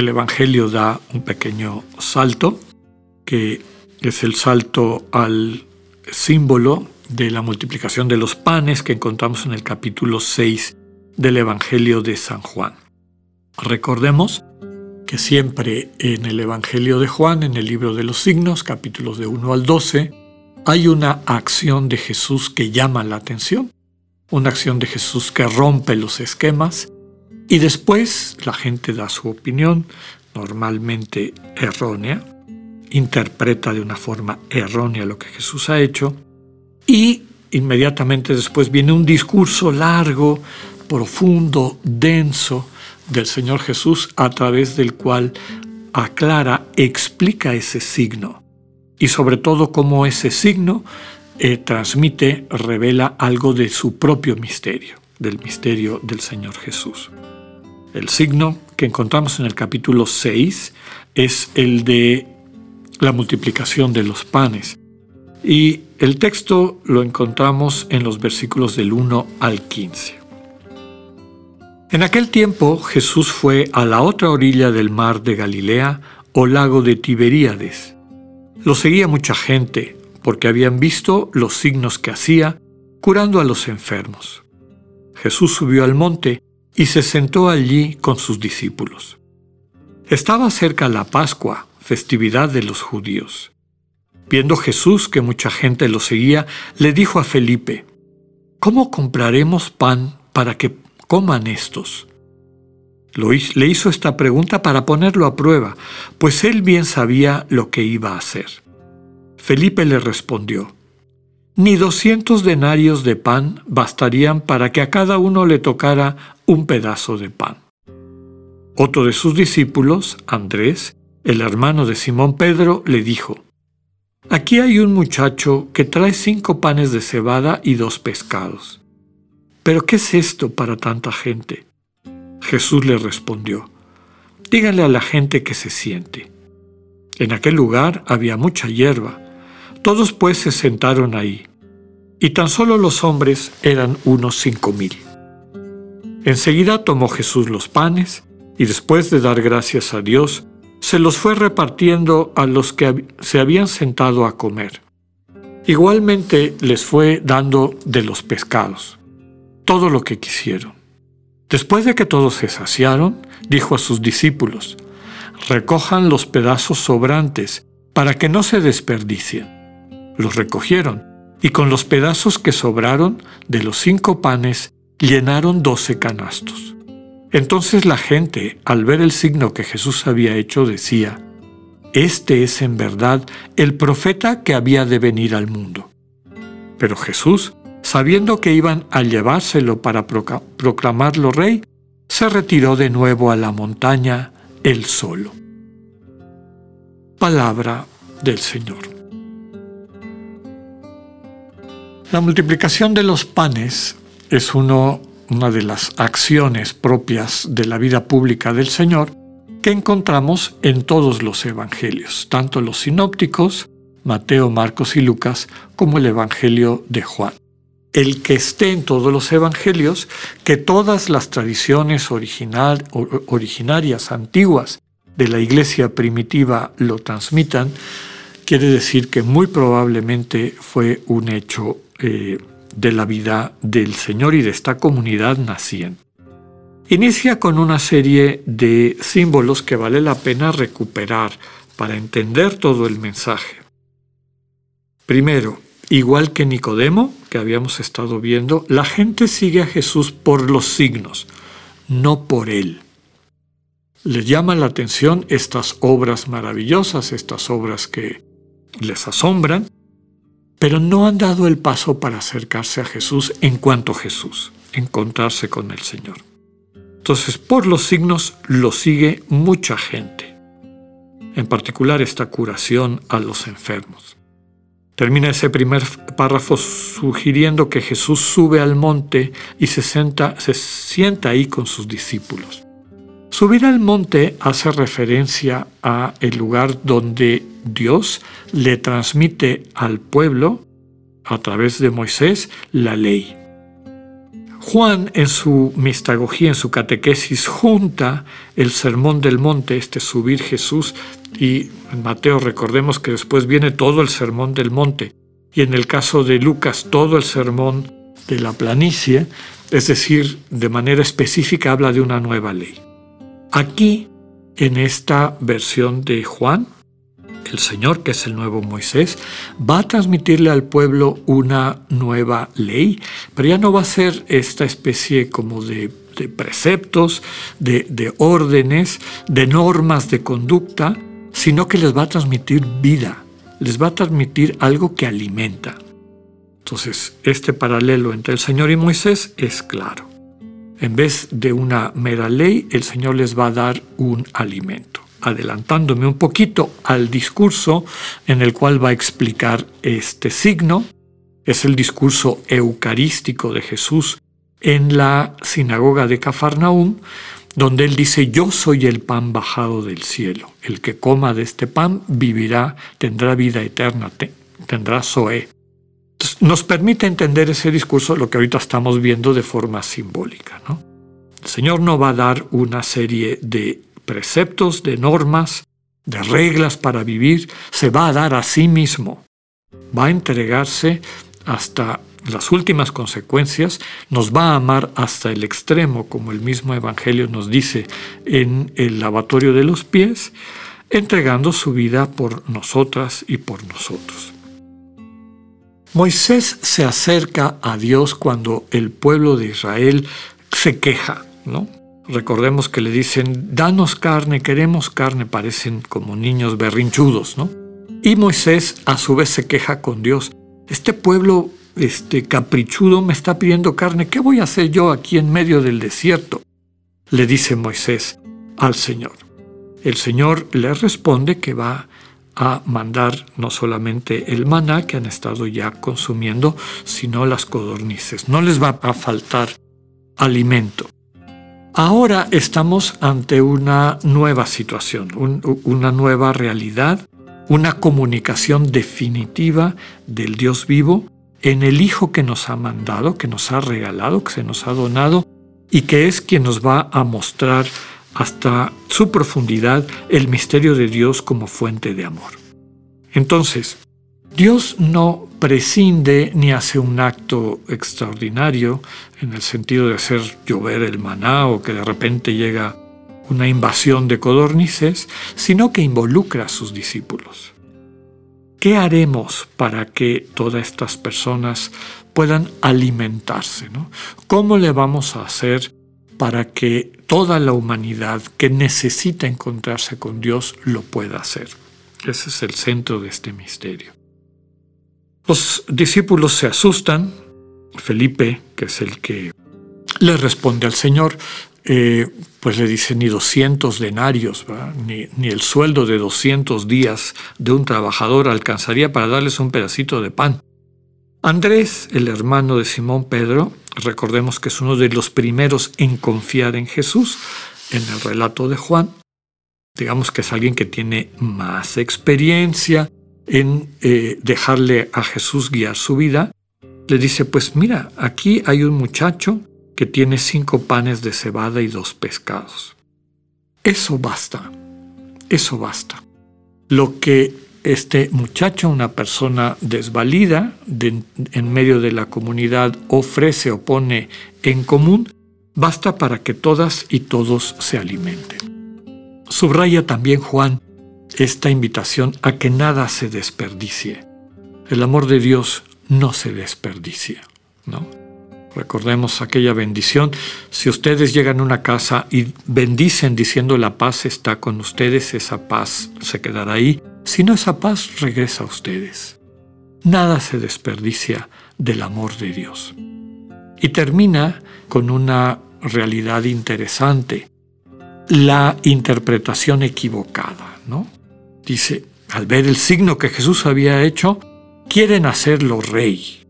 el Evangelio da un pequeño salto, que es el salto al símbolo de la multiplicación de los panes que encontramos en el capítulo 6 del Evangelio de San Juan. Recordemos que siempre en el Evangelio de Juan, en el libro de los signos, capítulos de 1 al 12, hay una acción de Jesús que llama la atención, una acción de Jesús que rompe los esquemas y después la gente da su opinión, normalmente errónea, interpreta de una forma errónea lo que Jesús ha hecho y inmediatamente después viene un discurso largo, profundo, denso del Señor Jesús a través del cual aclara, explica ese signo y sobre todo cómo ese signo eh, transmite, revela algo de su propio misterio, del misterio del Señor Jesús. El signo que encontramos en el capítulo 6 es el de la multiplicación de los panes. Y el texto lo encontramos en los versículos del 1 al 15. En aquel tiempo Jesús fue a la otra orilla del mar de Galilea o lago de Tiberíades lo seguía mucha gente porque habían visto los signos que hacía curando a los enfermos. Jesús subió al monte y se sentó allí con sus discípulos. Estaba cerca la Pascua, festividad de los judíos. Viendo Jesús que mucha gente lo seguía, le dijo a Felipe, ¿Cómo compraremos pan para que coman estos? le hizo esta pregunta para ponerlo a prueba, pues él bien sabía lo que iba a hacer. Felipe le respondió, Ni doscientos denarios de pan bastarían para que a cada uno le tocara un pedazo de pan. Otro de sus discípulos, Andrés, el hermano de Simón Pedro, le dijo, Aquí hay un muchacho que trae cinco panes de cebada y dos pescados. ¿Pero qué es esto para tanta gente? Jesús le respondió, díganle a la gente que se siente. En aquel lugar había mucha hierba. Todos pues se sentaron ahí, y tan solo los hombres eran unos cinco mil. Enseguida tomó Jesús los panes, y después de dar gracias a Dios, se los fue repartiendo a los que se habían sentado a comer. Igualmente les fue dando de los pescados, todo lo que quisieron. Después de que todos se saciaron, dijo a sus discípulos, recojan los pedazos sobrantes para que no se desperdicien. Los recogieron, y con los pedazos que sobraron de los cinco panes llenaron doce canastos. Entonces la gente, al ver el signo que Jesús había hecho, decía, Este es en verdad el profeta que había de venir al mundo. Pero Jesús sabiendo que iban a llevárselo para proclamarlo rey, se retiró de nuevo a la montaña él solo. Palabra del Señor. La multiplicación de los panes es una de las acciones propias de la vida pública del Señor que encontramos en todos los evangelios, tanto los sinópticos, Mateo, Marcos y Lucas, como el Evangelio de Juan. El que esté en todos los evangelios, que todas las tradiciones originarias, antiguas de la iglesia primitiva lo transmitan, quiere decir que muy probablemente fue un hecho eh, de la vida del Señor y de esta comunidad naciente. Inicia con una serie de símbolos que vale la pena recuperar para entender todo el mensaje. Primero, Igual que Nicodemo, que habíamos estado viendo, la gente sigue a Jesús por los signos, no por Él. Les llama la atención estas obras maravillosas, estas obras que les asombran, pero no han dado el paso para acercarse a Jesús en cuanto a Jesús, encontrarse con el Señor. Entonces, por los signos lo sigue mucha gente. en particular esta curación a los enfermos. Termina ese primer párrafo sugiriendo que Jesús sube al monte y se, se sienta ahí con sus discípulos. Subir al monte hace referencia a el lugar donde Dios le transmite al pueblo, a través de Moisés, la ley. Juan en su mistagogía, en su catequesis, junta el sermón del monte, este subir Jesús, y en Mateo recordemos que después viene todo el sermón del monte, y en el caso de Lucas todo el sermón de la planicie, es decir, de manera específica habla de una nueva ley. Aquí, en esta versión de Juan, el Señor, que es el nuevo Moisés, va a transmitirle al pueblo una nueva ley, pero ya no va a ser esta especie como de, preceptos, de, de órdenes, de normas de conducta, sino que les va a transmitir vida, les va a transmitir algo que alimenta. Entonces, este paralelo entre el Señor y Moisés es claro. En vez de una mera ley, el Señor les va a dar un alimento adelantándome un poquito al discurso en el cual va a explicar este signo. Es el discurso eucarístico de Jesús en la sinagoga de Cafarnaúm, donde él dice, yo soy el pan bajado del cielo. El que coma de este pan vivirá, tendrá vida eterna, tendrá Zoé. nos permite entender ese discurso, lo que ahorita estamos viendo de forma simbólica. ¿no? El Señor no va a dar una serie de preceptos, de normas, de reglas para vivir, se va a dar a sí mismo. Va a entregarse hasta las últimas consecuencias, nos va a amar hasta el extremo, como el mismo Evangelio nos dice en el lavatorio de los pies, entregando su vida por nosotras y por nosotros. Moisés se acerca a Dios cuando el pueblo de Israel se queja, ¿no? Recordemos que le dicen, danos carne, queremos carne, parecen como niños berrinchudos, ¿no? Y Moisés a su vez se queja con Dios. Este pueblo este caprichudo me está pidiendo carne, ¿qué voy a hacer yo aquí en medio del desierto? Le dice Moisés al Señor. El Señor le responde que va a mandar no solamente el maná que han estado ya consumiendo, sino las codornices. No les va a faltar alimento. Ahora estamos ante una nueva situación, una nueva realidad, una comunicación definitiva del Dios vivo en el Hijo que nos ha mandado, que nos ha regalado, que se nos ha donado y que es quien nos va a mostrar hasta su profundidad el misterio de Dios como fuente de amor. Entonces, Dios no prescinde ni hace un acto extraordinario en el sentido de hacer llover el maná o que de repente llega una invasión de codornices, sino que involucra a sus discípulos. ¿Qué haremos para que todas estas personas puedan alimentarse? ¿Cómo le vamos a hacer para que toda la humanidad que necesita encontrarse con Dios lo pueda hacer? Ese es el centro de este misterio. Los discípulos se asustan. Felipe, que es el que le responde al Señor, eh, pues le dice ni 200 denarios, ni, el sueldo de 200 días de un trabajador alcanzaría para darles un pedacito de pan. Andrés, el hermano de Simón Pedro, recordemos que es uno de los primeros en confiar en Jesús en el relato de Juan. Digamos que es alguien que tiene más experiencia, en eh, dejarle a Jesús guiar su vida, le dice, pues mira, aquí hay un muchacho que tiene cinco panes de cebada y dos pescados. Eso basta, eso basta. Lo que este muchacho, una persona desvalida en medio de la comunidad, ofrece o pone en común, basta para que todas y todos se alimenten. Subraya también Juan esta invitación a que nada se desperdicie. El amor de Dios no se desperdicia, ¿no? Recordemos aquella bendición. Si ustedes llegan a una casa y bendicen diciendo la paz está con ustedes, esa paz se quedará ahí. Si no, esa paz regresa a ustedes. Nada se desperdicia del amor de Dios. Y termina con una realidad interesante, la interpretación equivocada, ¿no? Dice, al ver el signo que Jesús había hecho, quieren hacerlo rey.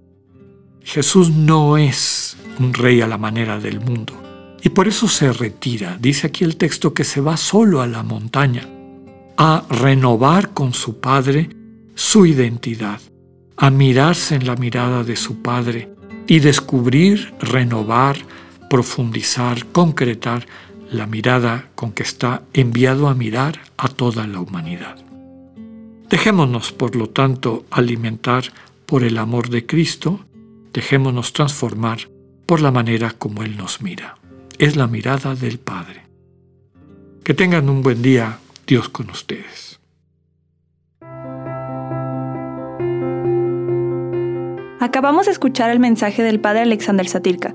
Jesús no es un rey a la manera del mundo y por eso se retira. Dice aquí el texto que se va solo a la montaña a renovar con su Padre su identidad, a mirarse en la mirada de su Padre y descubrir, renovar, profundizar, concretar la mirada con que está enviado a mirar a toda la humanidad. Dejémonos, por lo tanto, alimentar por el amor de Cristo, dejémonos transformar por la manera como Él nos mira. Es la mirada del Padre. Que tengan un buen día, Dios con ustedes. Acabamos de escuchar el mensaje del Padre Alexander Satirka.